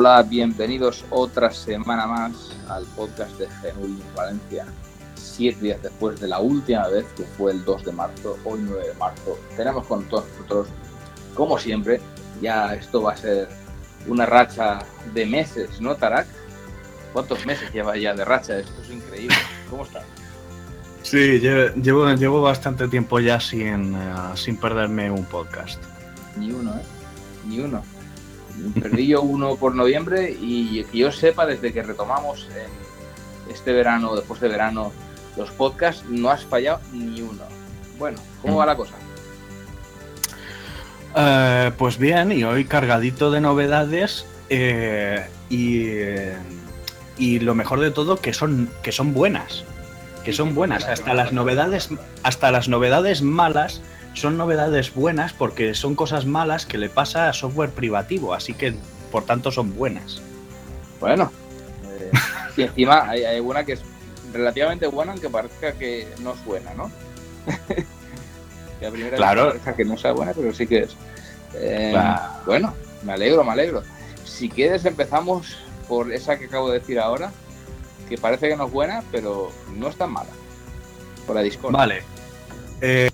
Hola, bienvenidos otra semana más al podcast de Linux Valencia. Siete días después de la última vez, que fue el 2 de marzo, hoy 9 de marzo, tenemos con todos nosotros, como siempre, ya esto va a ser una racha de meses, ¿no, Tarak? ¿Cuántos meses lleva ya de racha? Esto es increíble. ¿Cómo estás? Sí, lle- llevo, llevo bastante tiempo ya sin, eh, sin perderme un podcast. Ni uno, ¿eh? Ni uno. Perdí yo uno por noviembre y que yo sepa, desde que retomamos en este verano, después de verano, los podcasts, no has fallado ni uno. Bueno, ¿cómo va la cosa? Eh, pues bien, y hoy cargadito de novedades eh, y, eh, y lo mejor de todo que son, que son buenas. Que son buenas. Hasta las novedades, hasta las novedades malas son novedades buenas porque son cosas malas que le pasa a software privativo, así que por tanto son buenas. Bueno, eh, y encima hay, hay una que es relativamente buena, aunque parezca que no suena, ¿no? que primera Claro. parezca que no sea buena, pero sí que es. Eh, Claro. Bueno, me alegro, me alegro. Si quieres, empezamos por esa que acabo de decir ahora, que parece que no es buena, pero no es tan mala. Por la Discord. Vale. Eh,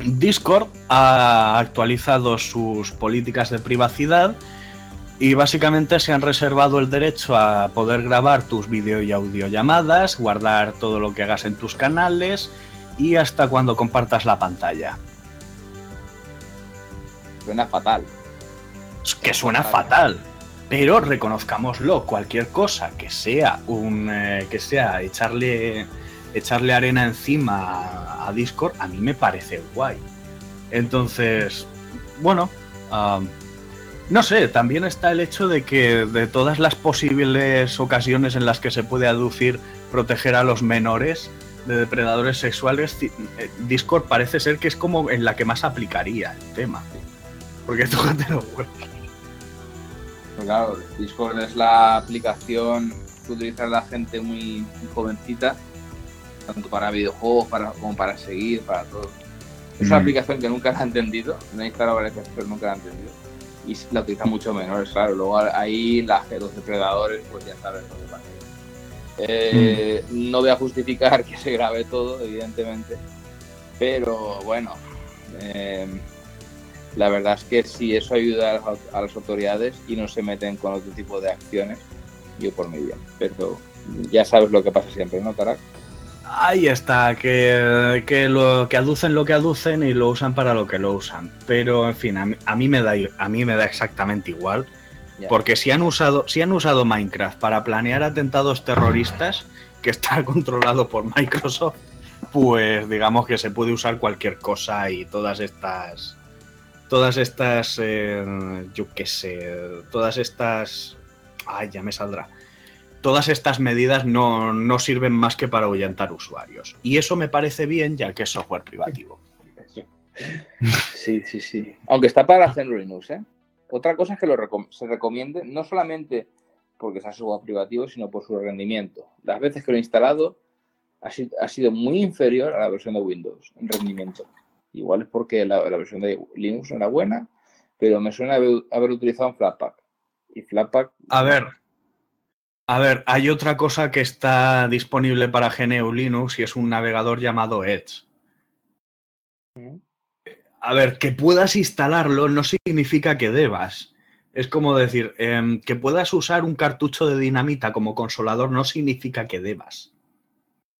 Discord ha actualizado sus políticas de privacidad y básicamente se han reservado el derecho a poder grabar tus vídeo y audio llamadas, guardar todo lo que hagas en tus canales y hasta cuando compartas la pantalla. Suena fatal. Que suena fatal. Pero reconozcámoslo, cualquier cosa que sea un eh, que sea echarle echarle arena encima a, Discord, a mí me parece guay. Entonces, bueno, am, no sé, también está el hecho de que de todas las posibles ocasiones en las que se puede aducir proteger a los menores de depredadores sexuales, eh, Discord parece ser que es como en la que más aplicaría el tema. Porque tócate los huevos. Claro, Discord es la aplicación que utiliza la gente muy jovencita, tanto para videojuegos para, como para seguir, para todo. Es una Mm. aplicación que nunca la han entendido, la he instalado varias veces, pero nunca la han entendido. Y la utilizan mucho menores, claro. Luego ahí la, los depredadores, pues ya sabes lo que pasa. Eh, No voy a justificar que se grabe todo, evidentemente, pero bueno, eh, la verdad es que si eso ayuda a las, a las autoridades y no se meten con otro tipo de acciones, yo por mi bien. Pero ya sabes lo que pasa siempre, ¿no, Tarak? Ahí está, que, que, lo, que aducen lo que aducen y lo usan para lo que lo usan. Pero, en fin, a mí, a mí me, da, a mí me da exactamente igual. Porque si han, usado, si han usado Minecraft para planear atentados terroristas, que está controlado por Microsoft, pues digamos que se puede usar cualquier cosa y todas estas... Todas estas... eh, yo qué sé, todas estas... Ay, ya me saldrá todas estas medidas no, no sirven más que para ahuyentar usuarios. Y eso me parece bien, ya que es software privativo. Sí, sí, sí. Aunque está para hacer Linux, ¿eh? Otra cosa es que lo recom- se recomiende no solamente porque sea software privativo, sino por su rendimiento. Las veces que lo he instalado ha, si- ha sido muy inferior a la versión de Windows en rendimiento. Igual es porque la, la versión de Linux no era buena, pero me suena haber, haber utilizado un Flatpak. Y Flatpak... A ver, a ver, hay otra cosa que está disponible para GNU Linux y es un navegador llamado Edge. A ver, que puedas instalarlo no significa que debas. Es como decir, em, que puedas usar un cartucho de dinamita como consolador no significa que debas.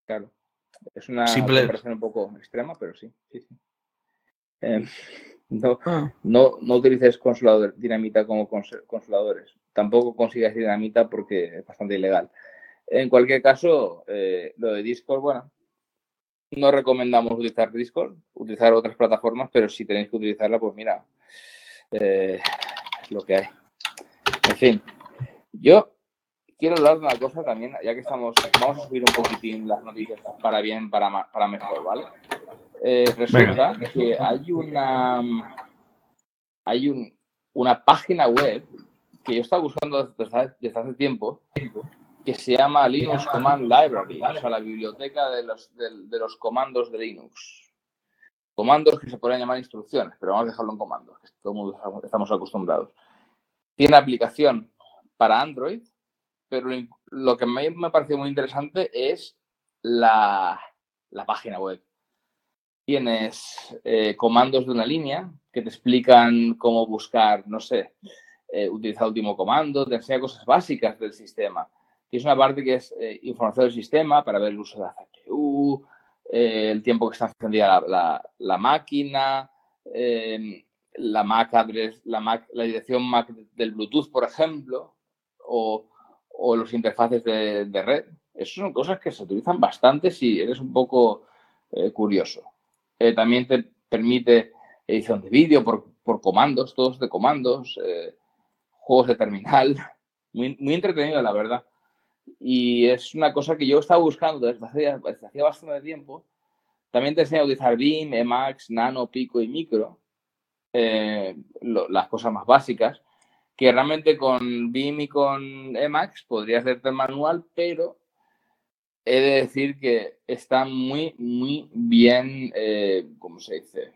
Claro. Es una Simple- comparación un poco extrema, pero sí. sí, sí. Eh, no, no, no utilices consolador, dinamita como cons- consoladores. Tampoco consigas dinamita porque es bastante ilegal. En cualquier caso, eh, lo de Discord, bueno, no recomendamos utilizar Discord, utilizar otras plataformas, pero si tenéis que utilizarla, pues mira, eh, es lo que hay. En fin, yo quiero hablar de una cosa también, ya que estamos, vamos a subir un poquitín las noticias para bien, para, para mejor, ¿vale? Eh, resulta que hay una hay un, una página web que yo estaba buscando desde, hace tiempo que se llama Linux Command Library, o sea, la biblioteca de los, de, los comandos de Linux. Comandos que se podrían llamar instrucciones, pero vamos a dejarlo en comandos, que todo el mundo estamos acostumbrados. Tiene aplicación para Android, pero lo que me, me pareció muy interesante es la, la página web. Tienes eh, comandos de una línea que te explican cómo buscar, no sé, eh, utilizar último comando, te enseña cosas básicas del sistema. Tienes una parte que es eh, información del sistema para ver el uso de la CPU, el tiempo que está encendida la, máquina, em, la MAC address, la, dirección MAC del Bluetooth, por ejemplo, o, o los interfaces de, red. Esas son cosas que se utilizan bastante si eres un poco curioso. Eh, también te permite edición de vídeo por, comandos, todos de comandos, eh, juegos de terminal. Muy, muy entretenido, la verdad. Y es una cosa que yo estaba buscando desde hacía, bastante tiempo. También te enseña a utilizar BIM, Emacs, Nano, Pico y Micro. Eh, las cosas más básicas. Que realmente con BIM y con Emacs podría hacerte manual, pero he de decir que está muy, muy bien, eh, ¿cómo se dice?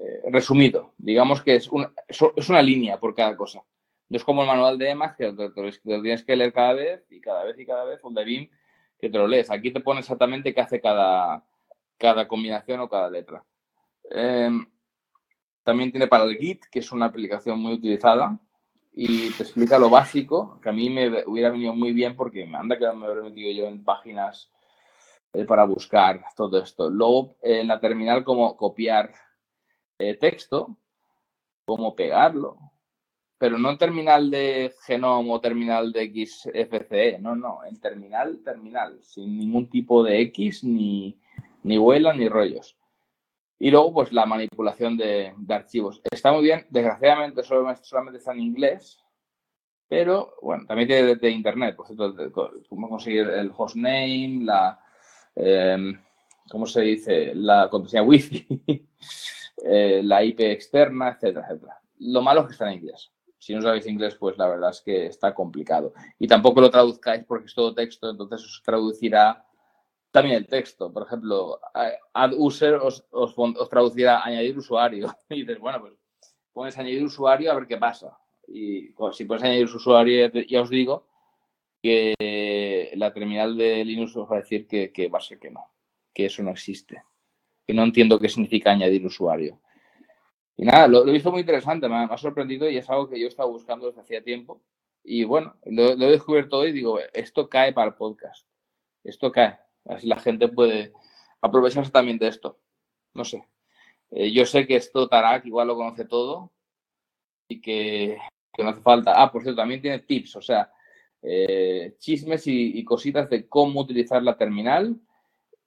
Eh, resumido. Digamos que es una, es una línea por cada cosa. No es como el manual de EMAS, que te, lo tienes que leer cada vez y cada vez y cada vez, o de BIM, que te lo lees. Aquí te pone exactamente qué hace cada, cada combinación o cada letra. Em, también tiene para el Git, que es una aplicación muy utilizada y te explica lo básico, que a mí me hubiera venido muy bien porque me anda que me hubiera metido yo en páginas eh, para buscar todo esto. Luego, en la terminal, cómo copiar eh, texto, cómo pegarlo, pero no en terminal de Genome o terminal de XFCE, no, no, en terminal, terminal, sin ningún tipo de X, ni, ni vuela, ni rollos. Y luego, pues la manipulación de, archivos. Está muy bien, desgraciadamente solamente, está en inglés, pero bueno, también tiene de, internet, por cierto, cómo conseguir el hostname, la, em, ¿cómo se dice? La contraseña wifi, eh, la IP externa, etcétera, etcétera. Lo malo es que está en inglés. Si no sabéis inglés, pues la verdad es que está complicado. Y tampoco lo traduzcáis porque es todo texto, entonces os traducirá también el texto. Por ejemplo, add user os, traducirá añadir usuario. Y dices, bueno, pues pones añadir usuario a ver qué pasa. Y si pones añadir usuario, ya os digo que la terminal de Linux os va a decir que, va a ser que no, que eso no existe. Que no entiendo qué significa añadir usuario. Y nada, lo, he visto muy interesante, me ha, sorprendido y es algo que yo estaba buscando desde hacía tiempo. Y bueno, lo, he descubierto hoy y digo, esto cae para el podcast. Esto cae. Así la gente puede aprovecharse también de esto. No sé. Eh, yo sé que esto Tarak igual lo conoce todo y que, no hace falta. Ah, por cierto, también tiene tips, o sea, eh, chismes y, cositas de cómo utilizar la terminal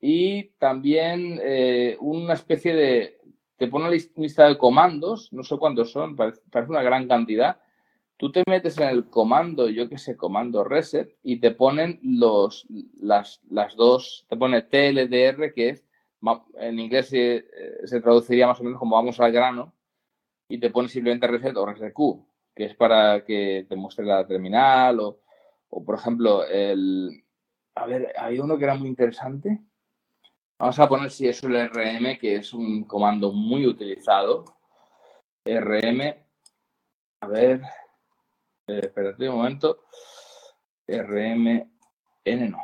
y también eh, una especie de. Te pone una lista de comandos, no sé cuántos son, parece una gran cantidad, tú te metes en el comando, yo qué sé, comando reset, y te ponen los, las, las dos, te pone TLDR, que es, en inglés se, se, traduciría más o menos como vamos al grano, y te pone simplemente reset o reset Q, que es para que te muestre la terminal, o, o por ejemplo, el, a ver, hay uno que era muy interesante. Vamos a poner si es el RM, que es un comando muy utilizado. RM, a ver, eh, espérate un momento. RMN no.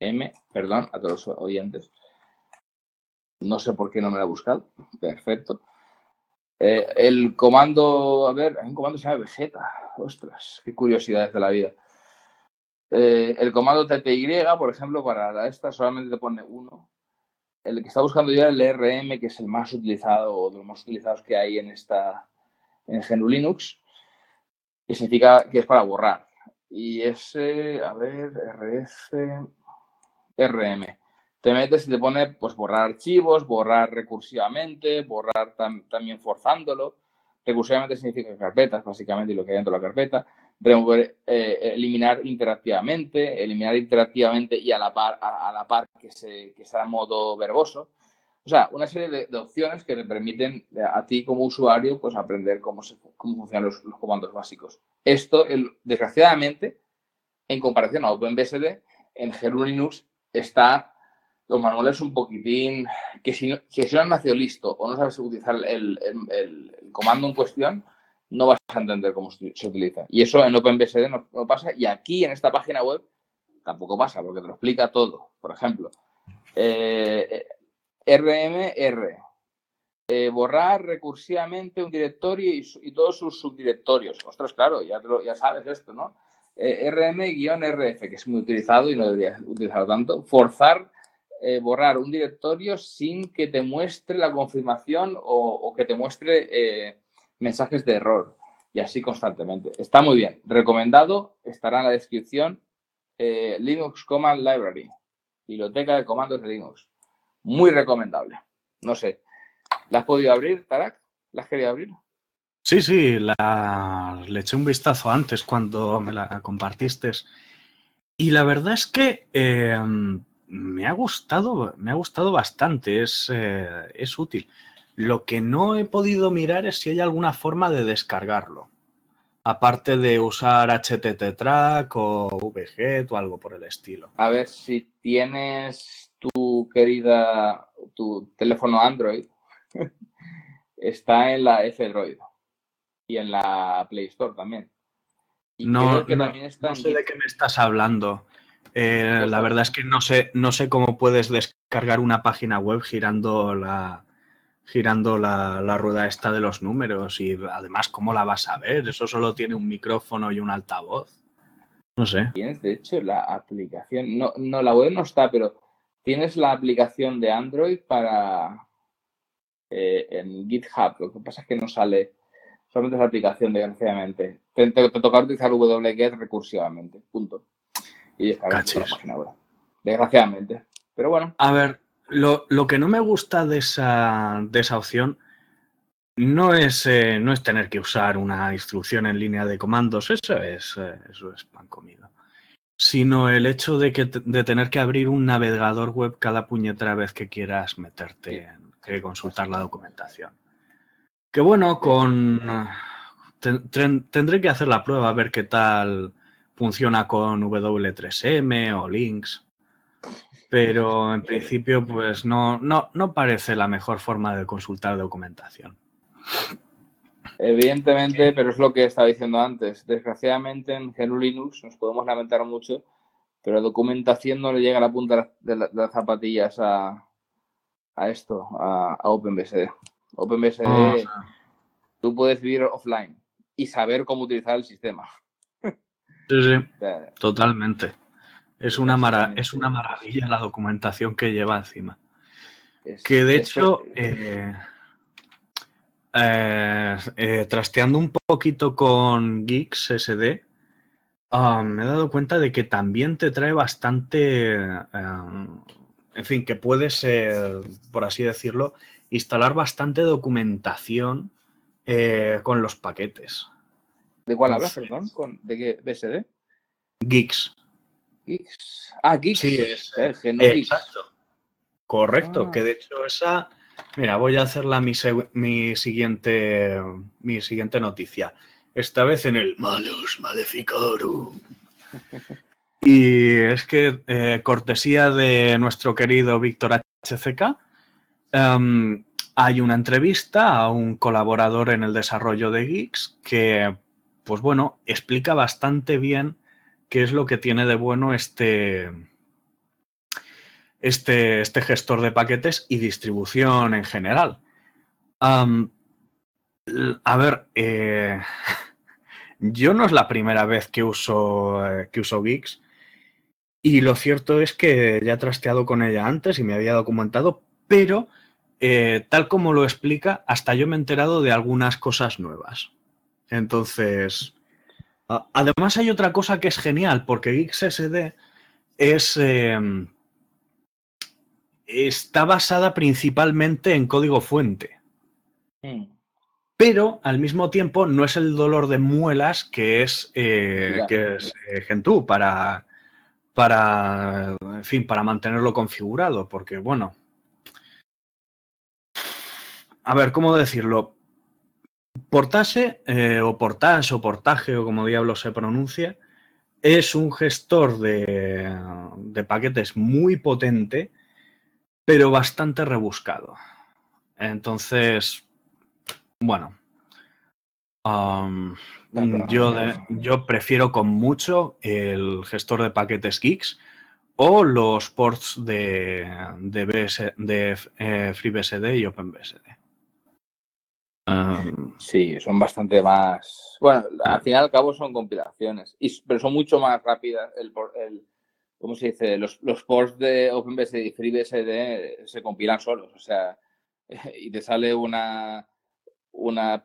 M, perdón, a todos los oyentes. No sé por qué no me lo ha buscado. Perfecto. Eh, el comando, a ver, hay un comando que se llama Vegeta. Ostras, qué curiosidades de la vida. Eh, el comando TTY, por ejemplo, para esta solamente te pone uno. El que está buscando ya el RM, que es el más utilizado o de los más utilizados que hay en esta en GNU Linux, que significa que es para borrar. Y ese, a ver, RF, RM. te metes y te pone pues borrar archivos, borrar recursivamente, borrar también forzándolo. Recursivamente significa carpetas, básicamente, y lo que hay dentro de la carpeta. Remover, eh, eliminar interactivamente, eliminar interactivamente y a la par, a, la par que, se, que sea modo verboso. O sea, una serie de, opciones que te permiten a ti como usuario pues aprender cómo, se, cómo funcionan los, los comandos básicos. Esto, el, desgraciadamente, en comparación a OpenBSD, en GNU Linux está los manuales un poquitín, que si no, si no has nacido listo o no sabes utilizar el, comando en cuestión, no vas a entender cómo se, utiliza. Y eso en OpenBSD no, pasa y aquí en esta página web tampoco pasa porque te lo explica todo. Por ejemplo, eh, RMR, eh, borrar recursivamente un directorio y, todos sus subdirectorios. Ostras, claro, ya, ya sabes esto, ¿no? Eh, RM-RF, que es muy utilizado y no debería utilizarlo tanto. Forzar eh, borrar un directorio sin que te muestre la confirmación o, que te muestre eh, mensajes de error. Y así constantemente. Está muy bien. Recomendado, estará en la descripción eh, Linux Command Library, biblioteca de comandos de Linux. Muy recomendable. No sé. ¿La has podido abrir, Tarak? ¿La has querido abrir? Sí, sí, la... le eché un vistazo antes cuando me la compartiste. Y la verdad es que me ha gustado, me ha gustado bastante, es, eh, es útil. Lo que no he podido mirar es si hay alguna forma de descargarlo. Aparte de usar HTT Track o VG o algo por el estilo. A ver si tienes tu querida, tu teléfono Android, está en la F-Droid y en la Play Store también. no, no sé de qué me estás hablando. Eh, la verdad es que no sé, no sé cómo puedes descargar una página web girando la girando la, rueda esta de los números y además cómo la vas a ver. Eso solo tiene un micrófono y un altavoz. No sé. Tienes, de hecho, la aplicación. No, no, la web no está, pero tienes la aplicación de Android para eh, en GitHub. Lo que pasa es que no sale. Solamente es la aplicación, desgraciadamente. Te, te, te toca utilizar wget recursivamente. Punto y la página web. Desgraciadamente. Pero bueno. A ver, lo, que no me gusta de esa, de esa opción no es, eh, no es tener que usar una instrucción en línea de comandos, eso es, eh, eso es pan comido. Sino el hecho de, que, de tener que abrir un navegador web cada puñetera vez que quieras meterte, en, que consultar la documentación. Que bueno, con. tendré que hacer la prueba a ver qué tal funciona con W3M o Links, pero en principio pues no, no, no parece la mejor forma de consultar documentación. Evidentemente, pero es lo que estaba diciendo antes. Desgraciadamente en GNU Linux nos podemos lamentar mucho, pero la documentación no le llega a la punta de, las zapatillas a, esto, a, OpenBSD. OpenBSD, ah, tú puedes vivir offline y saber cómo utilizar el sistema. Sí, sí, totalmente. Es una, es una maravilla la documentación que lleva encima. que de hecho, eh, eh, eh, trasteando un poquito con Geeks SD, me he dado cuenta de que también te trae bastante, en fin, que puedes, por así decirlo, instalar bastante documentación con los paquetes. ¿De cuál hablas, perdón? ¿Con, ¿De qué? ¿BSD? Geeks. Geeks. Ah, Geeks. Sí, es, exacto. Correcto, ah. que de hecho esa... Mira, voy a hacerla mi, mi, siguiente, mi siguiente noticia. Esta vez en el Malus Maleficarum. Y es que, eh, cortesía de nuestro querido Víctor HCK, em, hay una entrevista a un colaborador en el desarrollo de Geeks que pues bueno, explica bastante bien qué es lo que tiene de bueno este, este, este gestor de paquetes y distribución en general. a ver, eh, yo no es la primera vez que uso, eh, que uso Geeks y lo cierto es que ya he trasteado con ella antes y me había documentado, pero eh, tal como lo explica, hasta yo me he enterado de algunas cosas nuevas. Entonces, además hay otra cosa que es genial, porque XSD es, em, está basada principalmente en código fuente. Mm. Pero al mismo tiempo no es el dolor de muelas que es, eh, que es eh, Gentoo para, para, en fin, para mantenerlo configurado. Porque, bueno, a ver, ¿cómo decirlo? Portase eh, o Portage o Portage o como diablo se pronuncia, es un gestor de, de paquetes muy potente, pero bastante rebuscado. Entonces, bueno, yo, de- yo prefiero con mucho el gestor de paquetes Geeks o los ports de, de, BS de eh, FreeBSD y OpenBSD. Am, Sí, son bastante más. Bueno, al final y al cabo son compilaciones, y, pero son mucho más rápidas. El, ¿Cómo se dice? Los, los ports de OpenBSD y FreeBSD se compilan solos. O sea, y te sale una. una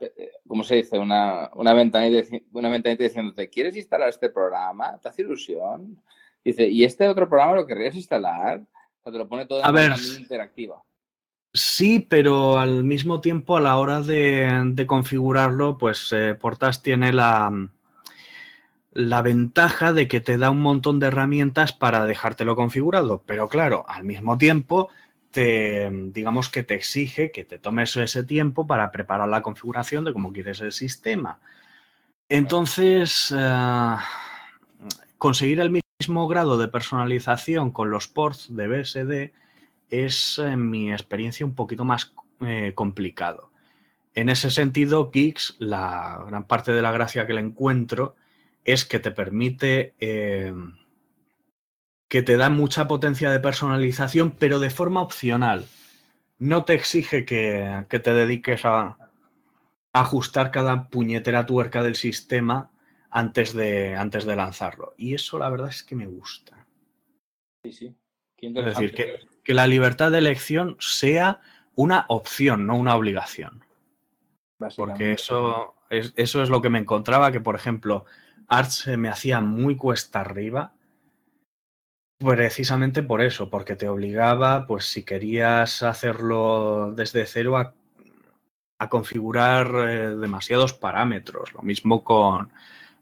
¿Cómo se dice? Una, una, ventanita, una ventanita diciéndote: ¿Quieres instalar este programa? ¿Te hace ilusión? Dice: ¿Y este otro programa lo querrías instalar? O sea, te lo pone todo de A ver, interactiva. Sí, pero al mismo tiempo a la hora de, configurarlo, pues eh, Portas tiene la, la ventaja de que te da un montón de herramientas para dejártelo configurado. Pero claro, al mismo tiempo, te, digamos que te exige que te tomes ese tiempo para preparar la configuración de cómo quieres el sistema. Entonces, eh, conseguir el mismo grado de personalización con los ports de BSD es, en mi experiencia, un poquito más eh, complicado. En ese sentido, Geeks, la gran parte de la gracia que le encuentro es que te permite, eh, que te da mucha potencia de personalización, pero de forma opcional. No te exige que, que te dediques a, a ajustar cada puñetera tuerca del sistema antes de, antes de lanzarlo. Y eso la verdad es que me gusta. Sí, sí. Qué Es decir, que, que la libertad de elección sea una opción, no una obligación. Porque eso es, eso es lo que me encontraba, que por ejemplo, Arch se me hacía muy cuesta arriba, precisamente por eso, porque te obligaba, pues si querías hacerlo desde cero, a, a configurar eh, demasiados parámetros. Lo mismo con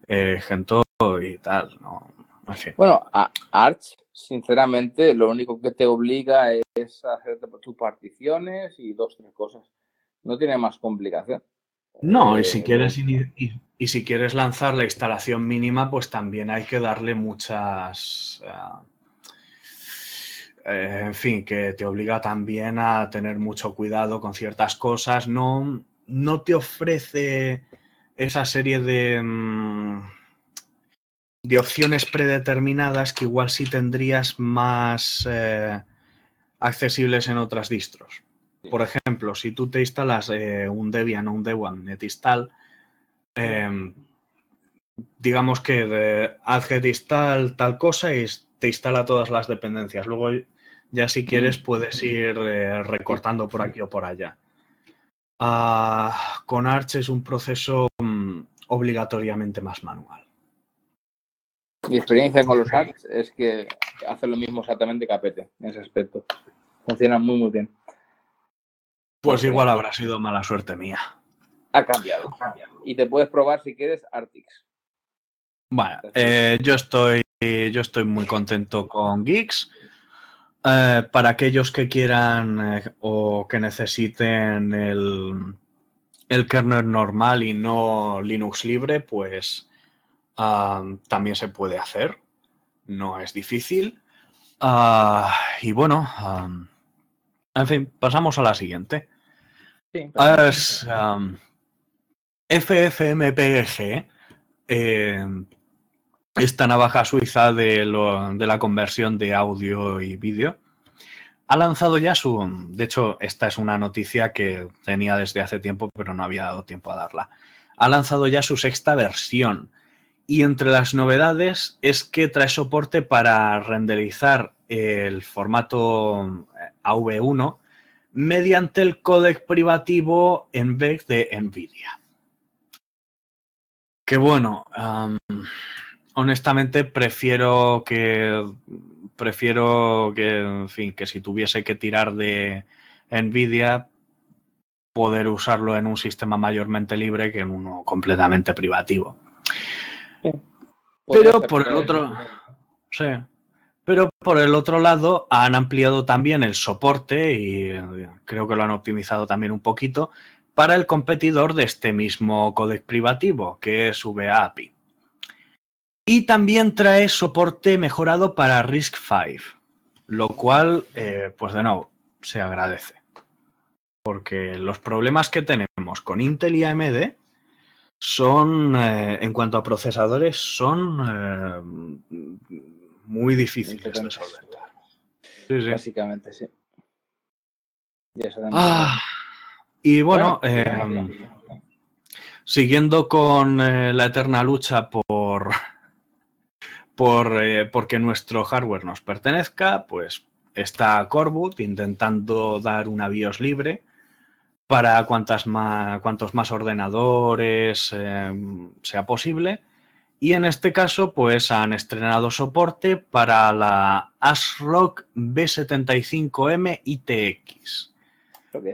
eh, Gentoo y tal, ¿no? Fin. Bueno, a Arch, sinceramente, lo único que te obliga es a hacer tus particiones y dos, tres cosas. No tiene más complicación. No, y Eh, si quieres y, y si quieres lanzar la instalación mínima, pues también hay que darle muchas. ah, eh, en fin, que te obliga también a tener mucho cuidado con ciertas cosas. No, no te ofrece esa serie de, mm, de opciones predeterminadas que igual sí tendrías más eh, accesibles en otras distros. Por ejemplo, si tú te instalas eh, un Debian o un Debian netinstall, eh, digamos que de install tal cosa y te instala todas las dependencias. Luego ya si quieres puedes ir eh, recortando por aquí o por allá. Ah, con Arch es un proceso mm, obligatoriamente más manual. Mi experiencia con los Arch es que hacen lo mismo exactamente que Apete en ese aspecto. Funcionan muy, muy bien. Pues Ok. igual habrá sido mala suerte mía. Ha cambiado. Y te puedes probar si quieres Artix. Bueno, eh, yo, estoy, yo estoy muy contento con Geeks. Eh, para aquellos que quieran eh, o que necesiten el, el kernel normal y no Linux libre, pues también se puede hacer. No es difícil. Ah, y bueno, en fin, pasamos a la siguiente. Sí, Es um, FFmpeg, eh, esta navaja suiza de, lo- de la conversión de audio y vídeo, ha lanzado ya su... De hecho, esta es una noticia que tenía desde hace tiempo, pero no había dado tiempo a darla. Ha lanzado ya su sexta versión. Y entre las novedades es que trae soporte para renderizar el formato eh, AV1 mediante el códec privativo en vez de NVIDIA. Que bueno, am, honestamente prefiero que prefiero que, en fin, que si tuviese que tirar de Nvidia, poder usarlo en un sistema mayormente libre que en uno completamente privativo. Pero por el otro, sí. Pero por el otro lado han ampliado también el soporte y eh, creo que lo han optimizado también un poquito para el competidor de este mismo codec privativo, que es VAPI. Y también trae soporte mejorado para RISC-V, lo cual, eh, pues de nuevo, se agradece. Porque los problemas que tenemos con Intel y AMD son, eh, en cuanto a procesadores, son eh, muy difíciles de solventar. Básicamente, sí. Ah, y bueno, em, siguiendo con la eterna lucha por por, eh, porque nuestro hardware nos pertenezca, pues está Corboot intentando dar una BIOS libre para cuantas más, cuantos más ordenadores em, sea posible. Y en este caso, pues han estrenado soporte para la ASRock B75M ITX.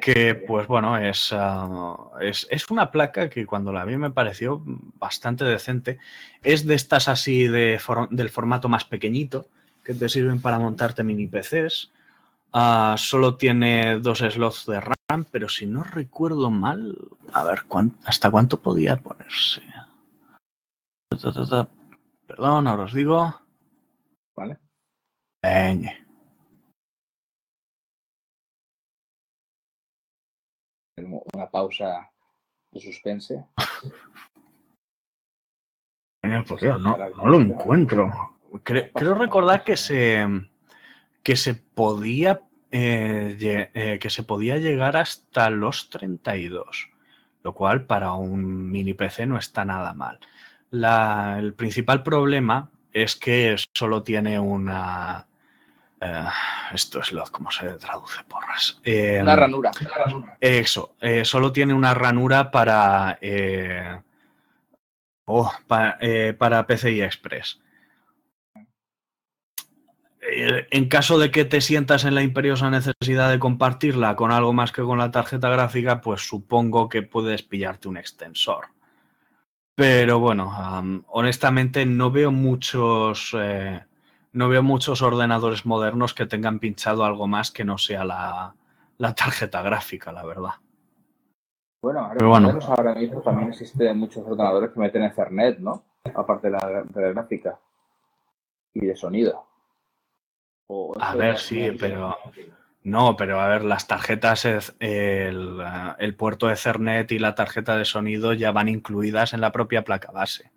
Que pues bueno, ah, es, es, una placa que cuando la vi me pareció bastante decente. Es de estas así de del formato más pequeñito que te sirven para montarte mini PCs. Ah, solo tiene dos slots de RAM, pero si no recuerdo mal, a ver, ¿hasta cuánto podía ponerse? Perdón, ahora os digo. Vale. una pausa de suspense. no, lo encuentro. Creo, recordar que se, que se podía eh, eh, que se podía llegar hasta los 32, lo cual para un mini PC no está nada mal. el principal problema es que solo tiene una, eh, esto es lo, ¿cómo se traduce, porras? Eh, una ranura. Eso, eh, solo tiene una ranura para, oh, para, PCI Express. En caso de que te sientas en la imperiosa necesidad de compartirla con algo más que con la tarjeta gráfica, pues supongo que puedes pillarte un extensor. Pero bueno, honestamente no veo muchos no veo muchos ordenadores modernos que tengan pinchado algo más que no sea la, tarjeta gráfica, la verdad. Bueno, ahora, mismo también existen muchos ordenadores que meten Ethernet, ¿no? Aparte de la, gráfica y de sonido. A ver, sí, pero no, pero a ver, las tarjetas, el, el puerto Ethernet y la tarjeta de sonido ya van incluidas en la propia placa base.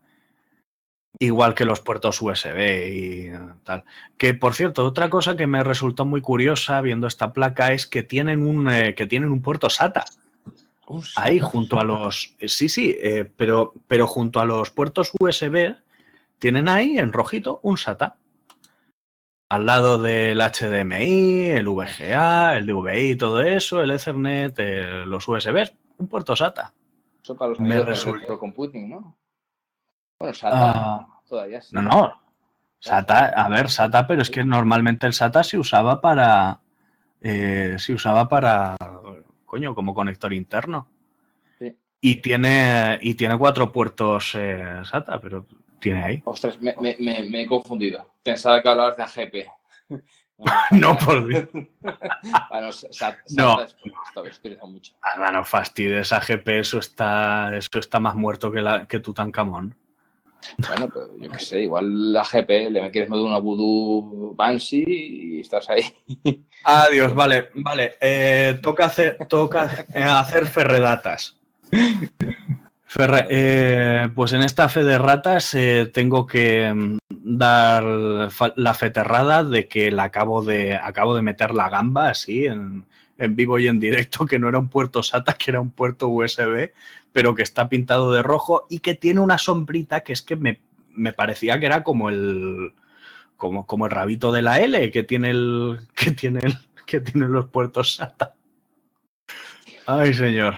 Igual que los puertos USB y tal. Que por cierto, otra cosa que me resultó muy curiosa viendo esta placa es que tienen un, eh, que tienen un puerto SATA. Ahí junto a los. Eh, sí, sí, eh, pero, pero junto a los puertos USB tienen ahí en rojito un SATA. Al lado del HDMI, el VGA, el DVI, y todo eso, el Ethernet, los USB, un puerto SATA. Eso para los me resultó computing, ¿no? Bueno, SATA ah, todavía sí. No, no. SATA, a ver, SATA, pero es que normalmente el SATA se usaba para. Eh, se usaba para. Coño, como conector interno. Sí. Y tiene, y tiene cuatro puertos eh, SATA, pero tiene ahí. Ostras, me, he confundido. Pensaba que hablabas de AGP. no, por Dios. bueno, no. Mucho. Ah, no fastidies, AGP, eso está, eso está más muerto que, la, que Tutankamón. Bueno, pues yo qué sé, igual la GP le quieres meter una voodoo Banshee y estás ahí. Adiós, vale, vale. Eh, toca hacer, toca eh, hacer ferredatas. Eh, pues en esta fe de ratas tengo que mm, dar la feterrada de que la acabo de, acabo de meter la gamba así en, en vivo y en directo, que no era un puerto SATA, que era un puerto USB, pero que está pintado de rojo y que tiene una sombrita que es que me, parecía que era como el, como, como, el rabito de la L que tiene el, que tiene el, que tiene los puertos SATA. Ay, señor.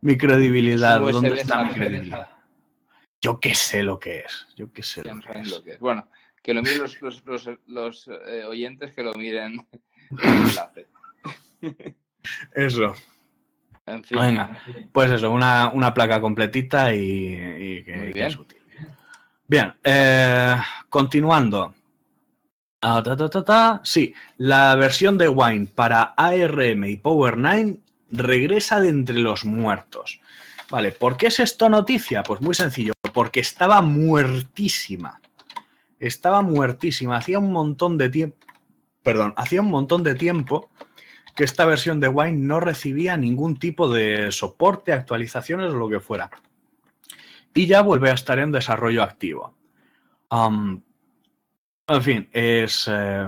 Mi credibilidad, ¿dónde está mi credibilidad? Yo qué sé lo que es. Yo qué sé. Lo que es. Bueno, Que lo miren los, los, los, los, eh, oyentes, que lo miren. Eso. En fin. Venga, pues eso, una, una placa completita y, y que, es útil. Bien, eh, continuando. Ah, ta, ta, ta, ta. Sí, la versión de Wine para ARM y Power 9 regresa de entre los muertos. Vale, ¿por qué es esto noticia? Pues muy sencillo, porque estaba muertísima. Estaba muertísima. Hacía un montón de tiempo. Perdón, hacía un montón de tiempo que esta versión de Wine no recibía ningún tipo de soporte, actualizaciones o lo que fuera. Y ya vuelve a estar en desarrollo activo. En fin, es, eh,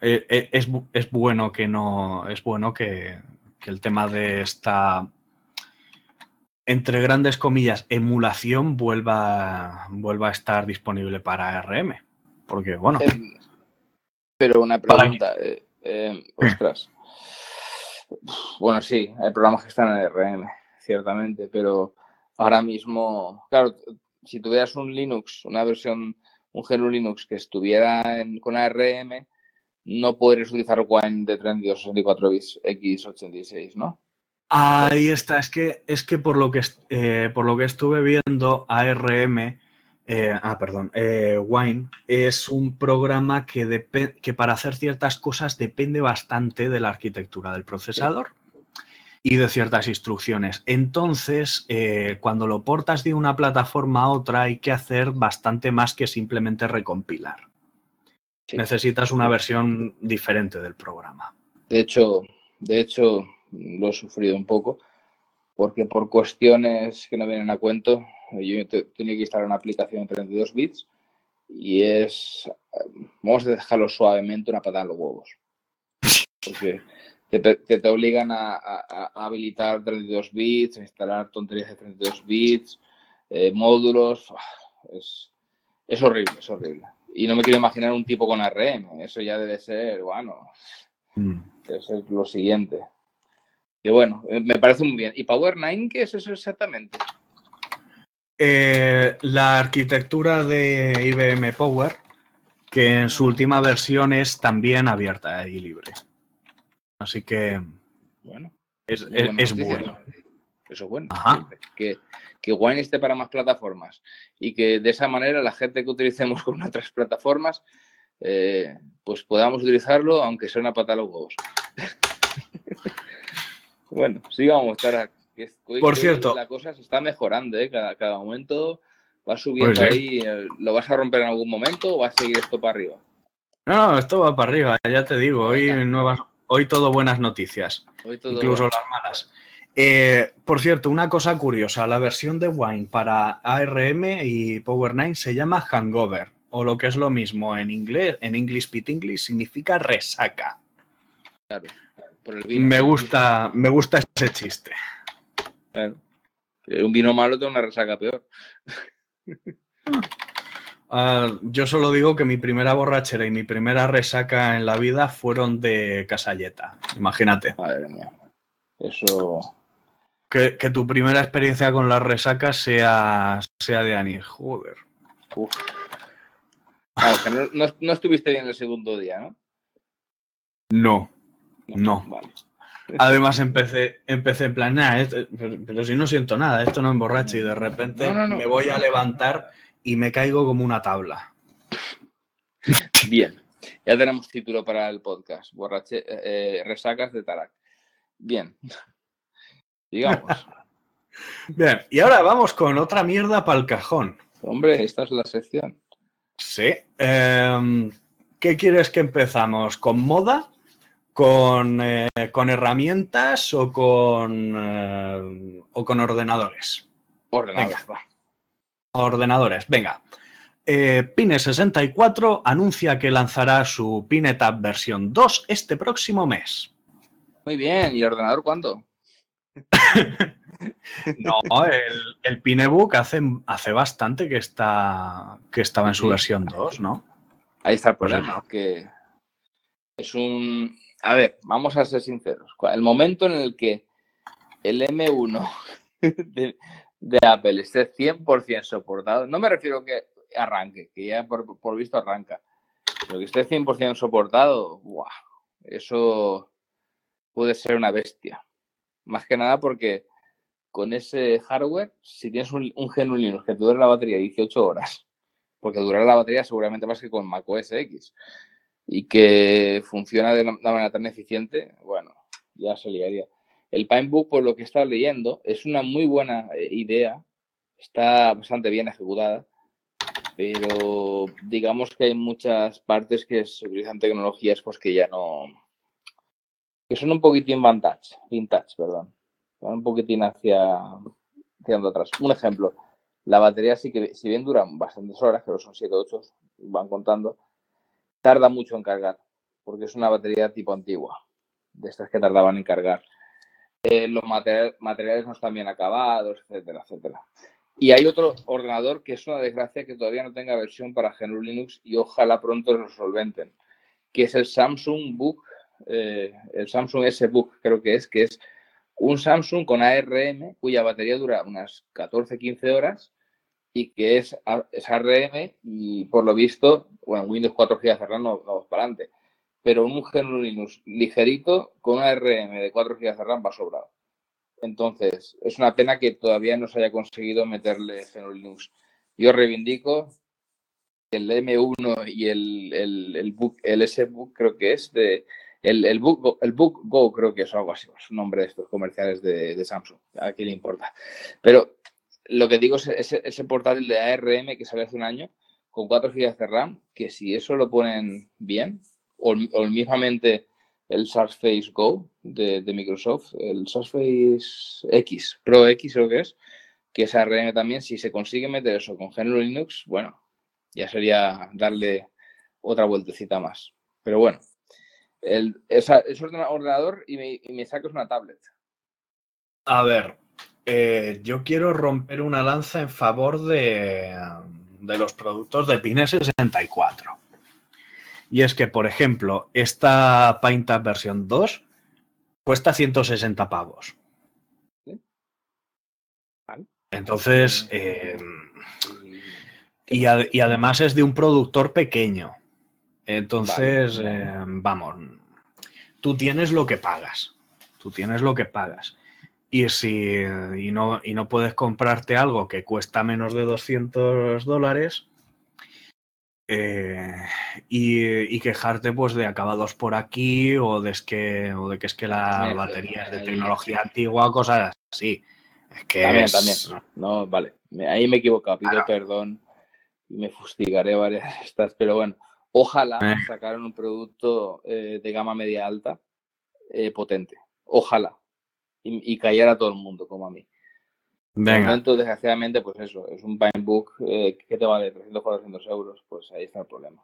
eh, eh, es, es bueno que no. Es bueno que, que el tema de esta. Entre grandes comillas, emulación vuelva, vuelva a estar disponible para ARM. Porque, bueno, Em, Pero una pregunta, eh, eh, ostras. Bueno, sí, hay programas que están en RM, ciertamente, pero ahora mismo, claro, si tuvieras un Linux, una versión, un GNU Linux que estuviera en- con ARM, no podrías utilizar Wine de 32 64 bits x86, ¿no? Ahí está, es que, es que por lo que eh, por lo que estuve viendo, ARM, eh, ah, perdón, eh, Wine es un programa que, que para hacer ciertas cosas depende bastante de la arquitectura del procesador y de ciertas instrucciones. Entonces, cuando lo portas de una plataforma a otra, hay que hacer bastante más que simplemente recompilar. Sí. Necesitas una versión diferente del programa. De hecho, de hecho, lo he sufrido un poco, porque por cuestiones que no vienen a cuento, yo te- tenía que instalar una aplicación en 32 bits y es, vamos a dejarlo suavemente, una patada en los huevos. Porque te, te obligan a, a- a habilitar 32 bits, a instalar tonterías de 32 bits, eh, módulos. ah, Es, es horrible, es horrible. Y no me quiero imaginar un tipo con ARM, eso ya debe ser, bueno, eso es lo siguiente. Y bueno, eh, me parece muy bien. ¿Y Power 9 qué es eso exactamente? Eh, la arquitectura de IBM Power, que en su última versión es también abierta y libre. Así que Bueno, es, es- bueno. ¿no? Eso es bueno. Ajá. Que, que Wine esté para más plataformas y que de esa manera la gente que utilicemos con otras plataformas, eh, pues podamos utilizarlo aunque sea una pata a los huevos. bueno, sigamos, Tara. que que Por cierto. La cosa se está mejorando, ¿eh? Cada, cada momento va subiendo Pues ahí. eh, ¿Lo vas a romper en algún momento o va a seguir esto para arriba? No, no, esto va para arriba, ya te digo. Hoy, nuevas, hoy todo buenas noticias, Hoy todo incluso las malas. Eh, por cierto, una cosa curiosa, la versión de Wine para ARM y Power 9 se llama Hangover, o lo que es lo mismo en inglés, en English Pit English significa resaca. Claro, por el vino. Me gusta, me gusta ese chiste. Claro. Un vino malo tiene una resaca peor. Ah, yo solo digo que mi primera borrachera y mi primera resaca en la vida fueron de Casalleta. Imagínate. Madre mía. Eso. Que, que tu primera experiencia con las resacas sea, sea de anís. Joder. Uf. Claro, que no, no- no estuviste bien el segundo día, ¿no? No, no. Vale. Además empecé, empecé en plan, "Nah, esto- pero, pero si no siento nada, esto no emborracha y de repente no. me voy a levantar y me caigo como una tabla. Bien. Ya tenemos título para el podcast. Borrache, eh, resacas de Tarak. Bien. Digamos. Bien, y ahora vamos con otra mierda para el cajón. Hombre, esta es la sección. Sí. Em, ¿Qué quieres que empezamos? ¿Con moda? ¿Con, eh, con herramientas o con, eh, o con ordenadores? Ordenador. Venga. va. Ordenadores, venga. Eh, Pine64 anuncia que lanzará su PineTab versión 2 este próximo mes. Muy bien. ¿Y ordenador cuándo? No, el, el Pinebook hace, hace bastante que, está, que estaba en su versión 2, ¿no? Ahí está el Pues problema, que es un... A ver, vamos a ser sinceros. El momento en el que el M1 de, de Apple esté 100% soportado, no me refiero que arranque, que ya por, por visto arranca. Pero que esté 100% soportado, ¡buah! eso puede ser una bestia. Más que nada porque con ese hardware, si tienes un, un Linux que te dure la batería 18 horas, porque durará la batería seguramente más que con Mac OS X, y que funciona de una manera tan eficiente, bueno, ya se liaría. El Pinebook, por lo que he estado leyendo, es una muy buena eh, idea, está bastante bien ejecutada, pero digamos que hay muchas partes que se utilizan tecnologías pues que ya no, que son un poquitín vintage, vintage, perdón, un poquitín hacia, hacia atrás. Un ejemplo, la batería sí que, si bien duran bastantes horas, pero son 7 o 8, van contando, tarda mucho en cargar, porque es una batería tipo antigua, de estas que tardaban en cargar. Eh, los materiales no están bien acabados, etcétera, etcétera. Y hay otro ordenador que es una desgracia que todavía no tenga versión para GNU Linux y ojalá pronto lo solventen, que es el Samsung Book, eh, el Samsung S Book creo que es, que es un Samsung con ARM cuya batería dura unas 14-15 horas y que es, es ARM y por lo visto, bueno, Windows 4 GB cerrado no vamos para adelante, pero un GNU Linux ligerito con una RM de 4 GB de RAM va sobrado. Entonces, es una pena que todavía no se haya conseguido meterle GNU Linux. Yo reivindico el M1 y el, el, el, book, el S-Book creo que es de... El, el, book, el Book Go creo que es algo así, es un nombre de estos comerciales de, de Samsung, a quién le importa. Pero lo que digo es ese, ese portátil de ARM que sale hace un año con 4 GB de RAM, que si eso lo ponen bien, o, o mismamente el Surface Go de, Microsoft, el Surface X, Pro X creo que es, que es ARM también, si se consigue meter eso con GNU Linux, bueno, ya sería darle otra vueltecita más. Pero bueno, el, es, es un ordenador y me, y me sacas una tablet. A ver, eh, yo quiero romper una lanza en favor de, de los productos de Pine 64. Y es que, por ejemplo, esta PaintUp versión 2 cuesta 160 pavos. Entonces, eh, y, a, y, además es de un productor pequeño. Entonces, eh, vamos, tú tienes lo que pagas. Tú tienes lo que pagas. Y si y no, y no puedes comprarte algo que cuesta menos de 200 dólares eh, y, y, quejarte pues de acabados por aquí o de, es que, o de que es que la batería es de tecnología antigua, cosas así. Es que también, es... también. No, vale. Ahí me he equivocado, pido claro. perdón y me fustigaré varias estas, pero bueno, ojalá eh. sacaran un producto eh, de gama media alta eh, potente. Ojalá y, y callar a todo el mundo, como a mí. Venga. Momento, desgraciadamente, pues eso, es un Pinebook eh, que te vale 300 400 euros, pues ahí está el problema.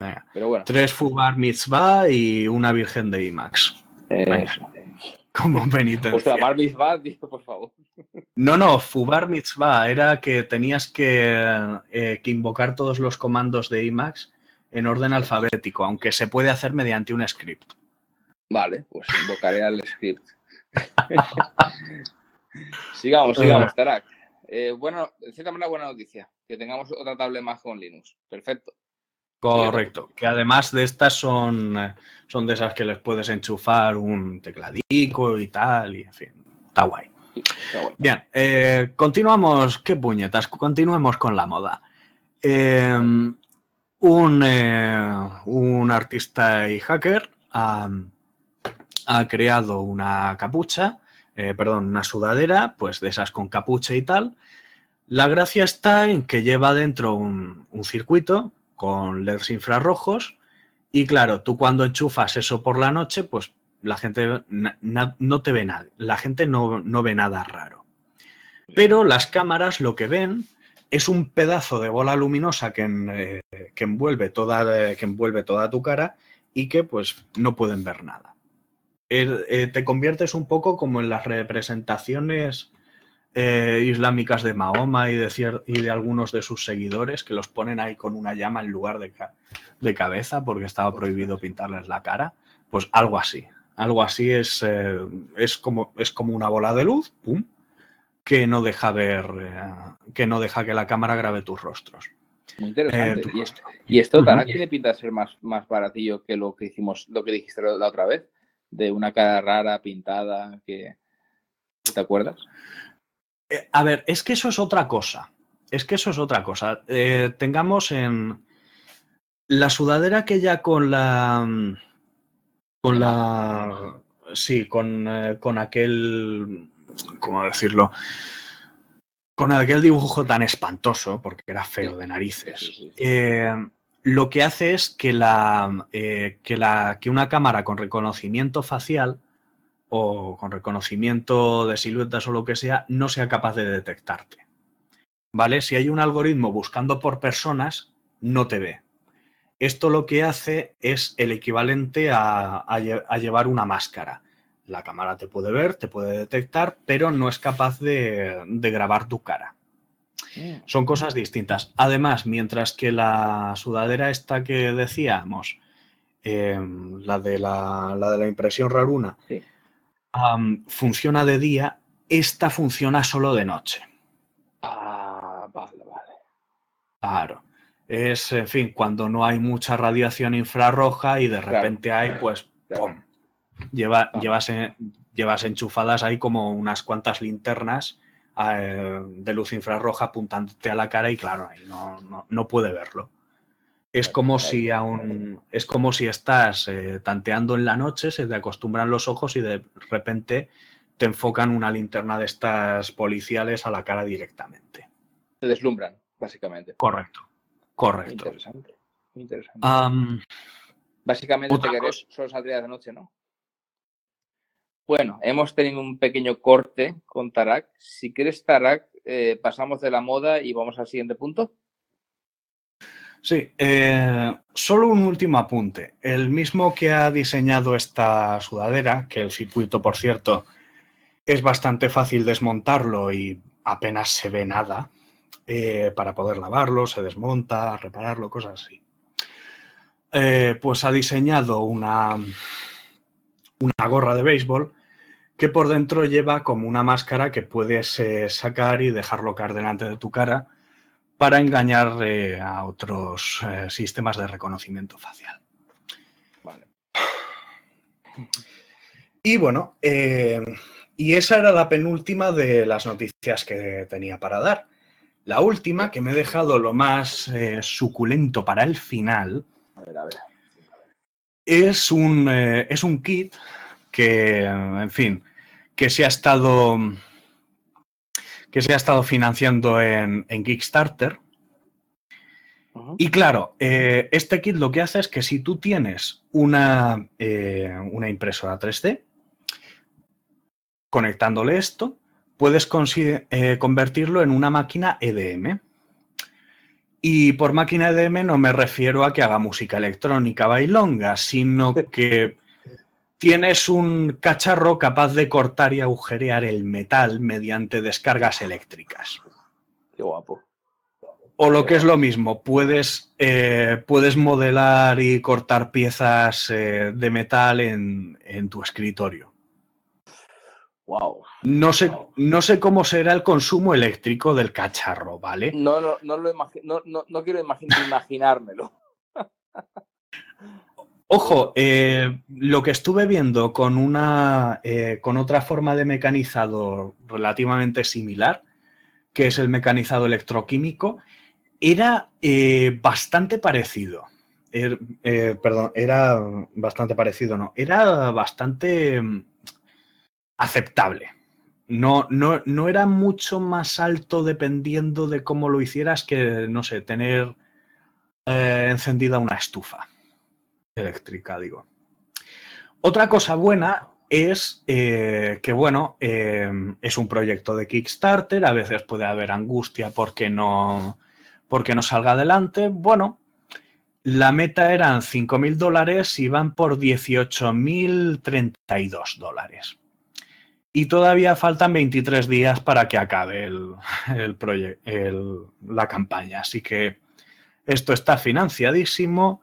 Venga. Pero bueno. Tres Fubar Mitzvah y una Virgen de IMAX. Eh, Como penitencia. O sea, Bar Mitzvah, tío, por favor. No, no, Fubar Mitzvah era que tenías que, eh, que invocar todos los comandos de IMAX en orden alfabético, aunque se puede hacer mediante un script. Vale, pues invocaré al script. sigamos, sigamos, Tarak. Eh, bueno, de cierta manera, buena noticia. Que tengamos otra tablet más con Linux. Perfecto. Correcto. Que además de estas son, son de esas que les puedes enchufar un tecladico y tal. Y en fin, está guay. Está. Bien, eh, continuamos. ¿Qué puñetas? Continuemos con la moda. Eh, un, eh, un, artista y hacker ha, ha creado una capucha, eh, perdón, una sudadera, pues de esas con capucha y tal. La gracia está en que lleva dentro un, un circuito con LEDs infrarrojos y claro, tú cuando enchufas eso por la noche, pues la gente no te ve nada, la gente no, no ve nada raro. Pero las cámaras lo que ven es un pedazo de bola luminosa que, en, eh, que, envuelve toda, que envuelve toda tu cara y que pues no pueden ver nada. Eh, eh, te conviertes un poco como en las representaciones eh, islámicas de Mahoma y de, y de, algunos de sus seguidores que los ponen ahí con una llama en lugar de, ca de cabeza porque estaba prohibido pintarles la cara. Pues algo así. Algo así es, eh, es, como, es como una bola de luz, pum, que no deja ver, eh, que no deja que la cámara grabe tus rostros. Muy interesante. ¿Y esto, y esto uh tiene pinta de ser más, más baratillo que lo que hicimos, lo que dijiste la otra vez? De una cara rara, pintada, que. ¿Te acuerdas? Eh, a ver, es que eso es otra cosa. Es que eso es otra cosa. Eh, tengamos en la sudadera que ya con la. Con la. Sí, con, eh, con aquel. ¿Cómo decirlo? con aquel dibujo tan espantoso, porque era feo de narices, eh, lo que hace es que, la, eh, que, la, que una cámara con reconocimiento facial o con reconocimiento de siluetas o lo que sea, no sea capaz de detectarte. ¿Vale? Si hay un algoritmo buscando por personas, no te ve. Esto lo que hace es el equivalente a llevar una máscara la cámara te puede ver, te puede detectar, pero no es capaz de, grabar tu cara. Mm. Son cosas distintas. Además, mientras que la sudadera esta que decíamos, em, la, de la, de la, impresión raruna, funciona de día, esta funciona solo de noche. Ah, vale, vale. Claro. Es, en fin, cuando no hay mucha radiación infrarroja y de repente hay, pues, ¡pum! Lleva, llevas, llevas, enchufadas ahí como unas cuantas linternas eh, de luz infrarroja apuntándote a la cara y claro, ahí no, no, puede verlo. Es como si aún, es como si estás eh, tanteando en la noche, se te acostumbran los ojos y de repente te enfocan una linterna de estas policiales a la cara directamente. Se deslumbran, básicamente. Correcto, correcto. Interesante, interesante. básicamente solo saldría de noche, ¿no? Bueno, hemos tenido un pequeño corte con Tarak. Si quieres, Tarak, eh, pasamos de la moda y vamos al siguiente punto. Sí, eh, solo un último apunte. El mismo que ha diseñado esta sudadera, que el circuito, por cierto, es bastante fácil desmontarlo y apenas se ve nada eh, para poder lavarlo, se desmonta, repararlo, cosas así. pues ha diseñado una, una gorra de béisbol que por dentro lleva como una máscara que puedes eh, sacar y dejarlo caer delante de tu cara para engañar eh, a otros eh, sistemas de reconocimiento facial. Vale. Y bueno, y esa era la penúltima de las noticias que tenía para dar. La última, que me he dejado lo más suculento para el final, Es, un, es un kit que, en fin, que se ha estado, que se ha estado financiando en, Kickstarter. Y claro, eh, este kit lo que hace es que si tú tienes una, eh, una impresora 3D, conectándole esto, puedes eh, convertirlo en una máquina EDM. Y por máquina EDM no me refiero a que haga música electrónica bailonga, sino que tienes un cacharro capaz de cortar y agujerear el metal mediante descargas eléctricas. Qué guapo. O lo que es lo mismo, puedes, eh, puedes modelar y cortar piezas eh, de metal en, tu escritorio. Wow. No sé, no sé cómo será el consumo eléctrico del cacharro, ¿vale? No, no, no, lo no, no, quiero imaginármelo. Ojo, eh, lo que estuve viendo con una eh, con otra forma de mecanizado relativamente similar, que es el mecanizado electroquímico, era eh, bastante parecido. Er, perdón, era bastante parecido, no. Era bastante mm, aceptable. No, no, no era mucho más alto dependiendo de cómo lo hicieras que, no sé, tener encendida una estufa eléctrica, digo. Otra cosa buena es eh, que, bueno, eh, es un proyecto de Kickstarter, a veces puede haber angustia porque no, porque no salga adelante. Bueno, la meta eran 5.000 dólares y van por 18.032 dólares. Y todavía faltan 23 días para que acabe el, el, la campaña. Así que esto está financiadísimo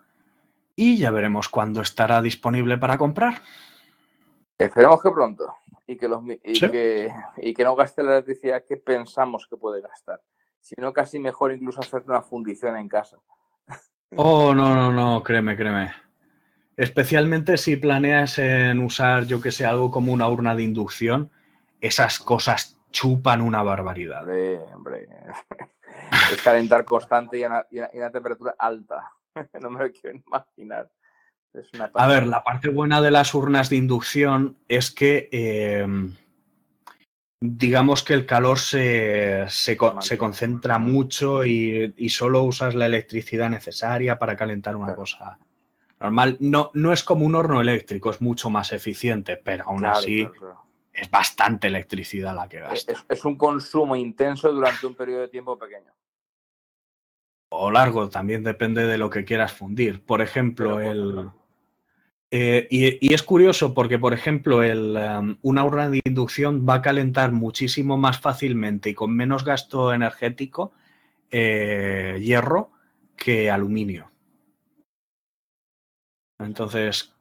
y ya veremos cuándo estará disponible para comprar. Esperemos que pronto y que, los, y, que, y que no gaste la electricidad que pensamos que puede gastar. sino casi mejor incluso hacer una fundición en casa. Oh, no, no, no, créeme, créeme. Especialmente si planeas en usar, yo que sé, algo como una urna de inducción, esas cosas chupan una barbaridad. Hombre, hombre. Es calentar constante y a una, y a una temperatura alta. No me lo quiero imaginar. Es una A ver, la parte buena de las urnas de inducción es que, eh, digamos que el calor se, se co- se concentra mucho y, y solo usas la electricidad necesaria para calentar una Claro. cosa normal. No, no es como un horno eléctrico, es mucho más eficiente, pero aún Claro, así claro, es bastante electricidad la que Es, gasta. es- es un consumo intenso durante un periodo de tiempo pequeño. O largo, también depende de lo que quieras fundir. Por ejemplo, el... Eh, y, y es curioso porque, por ejemplo, el, um, una urna de inducción va a calentar muchísimo más fácilmente y con menos gasto energético eh, hierro que aluminio. Entonces,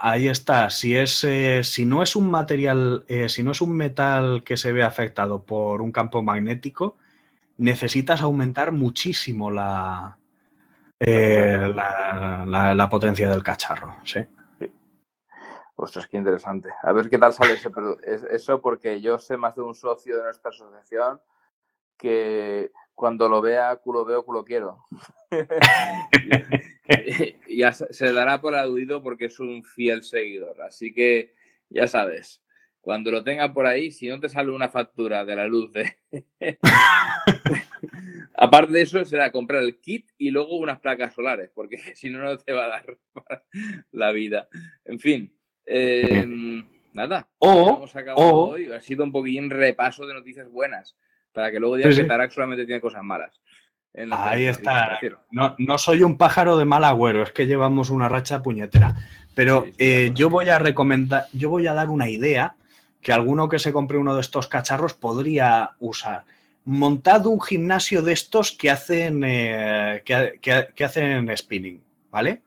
ahí está. Si, es, eh, si no es un material, si no es un metal que se ve afectado por un campo magnético, necesitas aumentar muchísimo la, eh, la, la- potencia del cacharro. ¿sí? Ostras, qué interesante. A ver qué tal sale ese eso, porque yo sé más de un socio de nuestra asociación que cuando lo vea, culo veo, culo quiero. ya se dará por aludido porque es un fiel seguidor. Así que ya sabes, cuando lo tenga por ahí, si no te sale una factura de la luz de... Aparte de eso, será comprar el kit y luego unas placas solares, porque si no, no te va a dar la vida. En fin, eh, nada. O, Hemos acabado o- hoy. Ha sido un poquillín repaso de noticias buenas, para que luego digas Sí, que. Tarak solamente tiene cosas malas. Ahí está. no, no soy un pájaro de mal agüero, es que llevamos una racha puñetera. Pero Sí, sí, eh, yo voy a recomendar, yo voy a dar una idea que alguno que se compre uno de estos cacharros podría usar. Montad un gimnasio de estos que hacen, eh, que, que- que hacen spinning, ¿vale?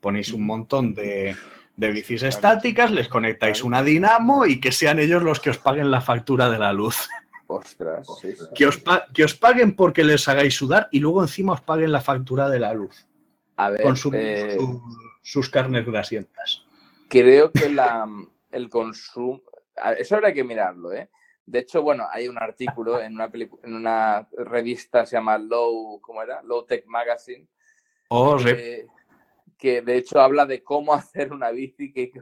Ponéis un montón de, de bicis Claro. estáticas, les conectáis una dinamo y que sean ellos los que os paguen la factura de la luz. Ostras, sí. Que os, que os paguen porque les hagáis sudar y luego encima os paguen la factura de la luz. A ver, Consumir eh, su- sus carnes grasientas. creo que la, el consumo. Eso habrá que mirarlo, ¿eh? De hecho, bueno, hay un artículo en una, en una revista, se llama Low, ¿cómo era? Low Tech Magazine, Oh, sí. que, que de hecho habla de cómo hacer una bici que,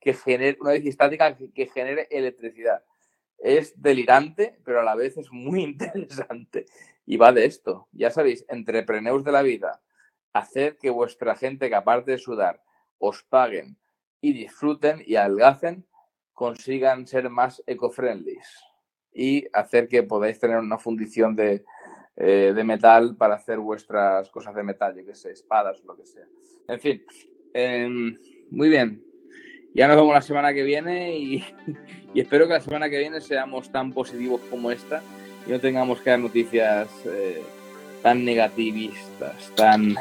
que genere, una bici estática que, que genere electricidad. Es delirante, pero a la vez es muy interesante. Y va de esto. Ya sabéis, entrepreneurs de la vida, hacer que vuestra gente, que aparte de sudar, os paguen y disfruten y adelgacen, consigan ser más eco-friendly y hacer que podáis tener una fundición de, eh, de metal para hacer vuestras cosas de metal, yo que sé, espadas o lo que sea. En fin, em, muy bien. Ya nos vemos la semana que viene y, y espero que la semana que viene seamos tan positivos como esta y no tengamos que dar noticias eh, tan negativistas, tan...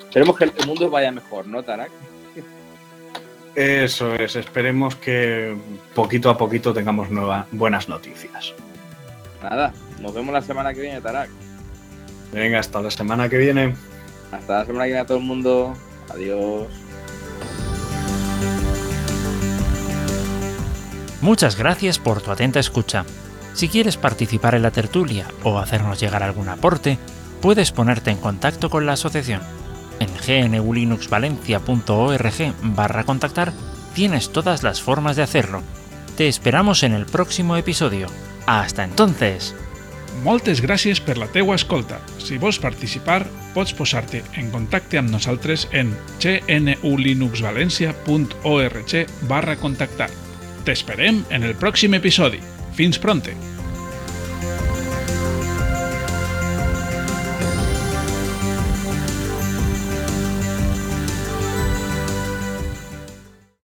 Esperemos que el mundo vaya mejor, ¿no, Tarak? Eso es, esperemos que poquito a poquito tengamos nueva- buenas noticias. Nada, nos vemos la semana que viene, Tarak. Venga, hasta la semana que viene. Hasta la semana que viene a todo el mundo. Adiós. Muchas gracias por tu atenta escucha. Si quieres participar en la tertulia o hacernos llegar algún aporte, puedes ponerte en contacto con la asociación. En gnulinuxvalencia.org barra contactar tienes todas las formas de hacerlo. Te esperamos en el próximo episodio. Hasta entonces. Moltes gràcies per la teua escolta. Si vols participar, pots posar-te en contacte amb nosaltres en gnulinuxvalencia.org barra contactar. T'esperem en el pròxim episodi. Fins pronte!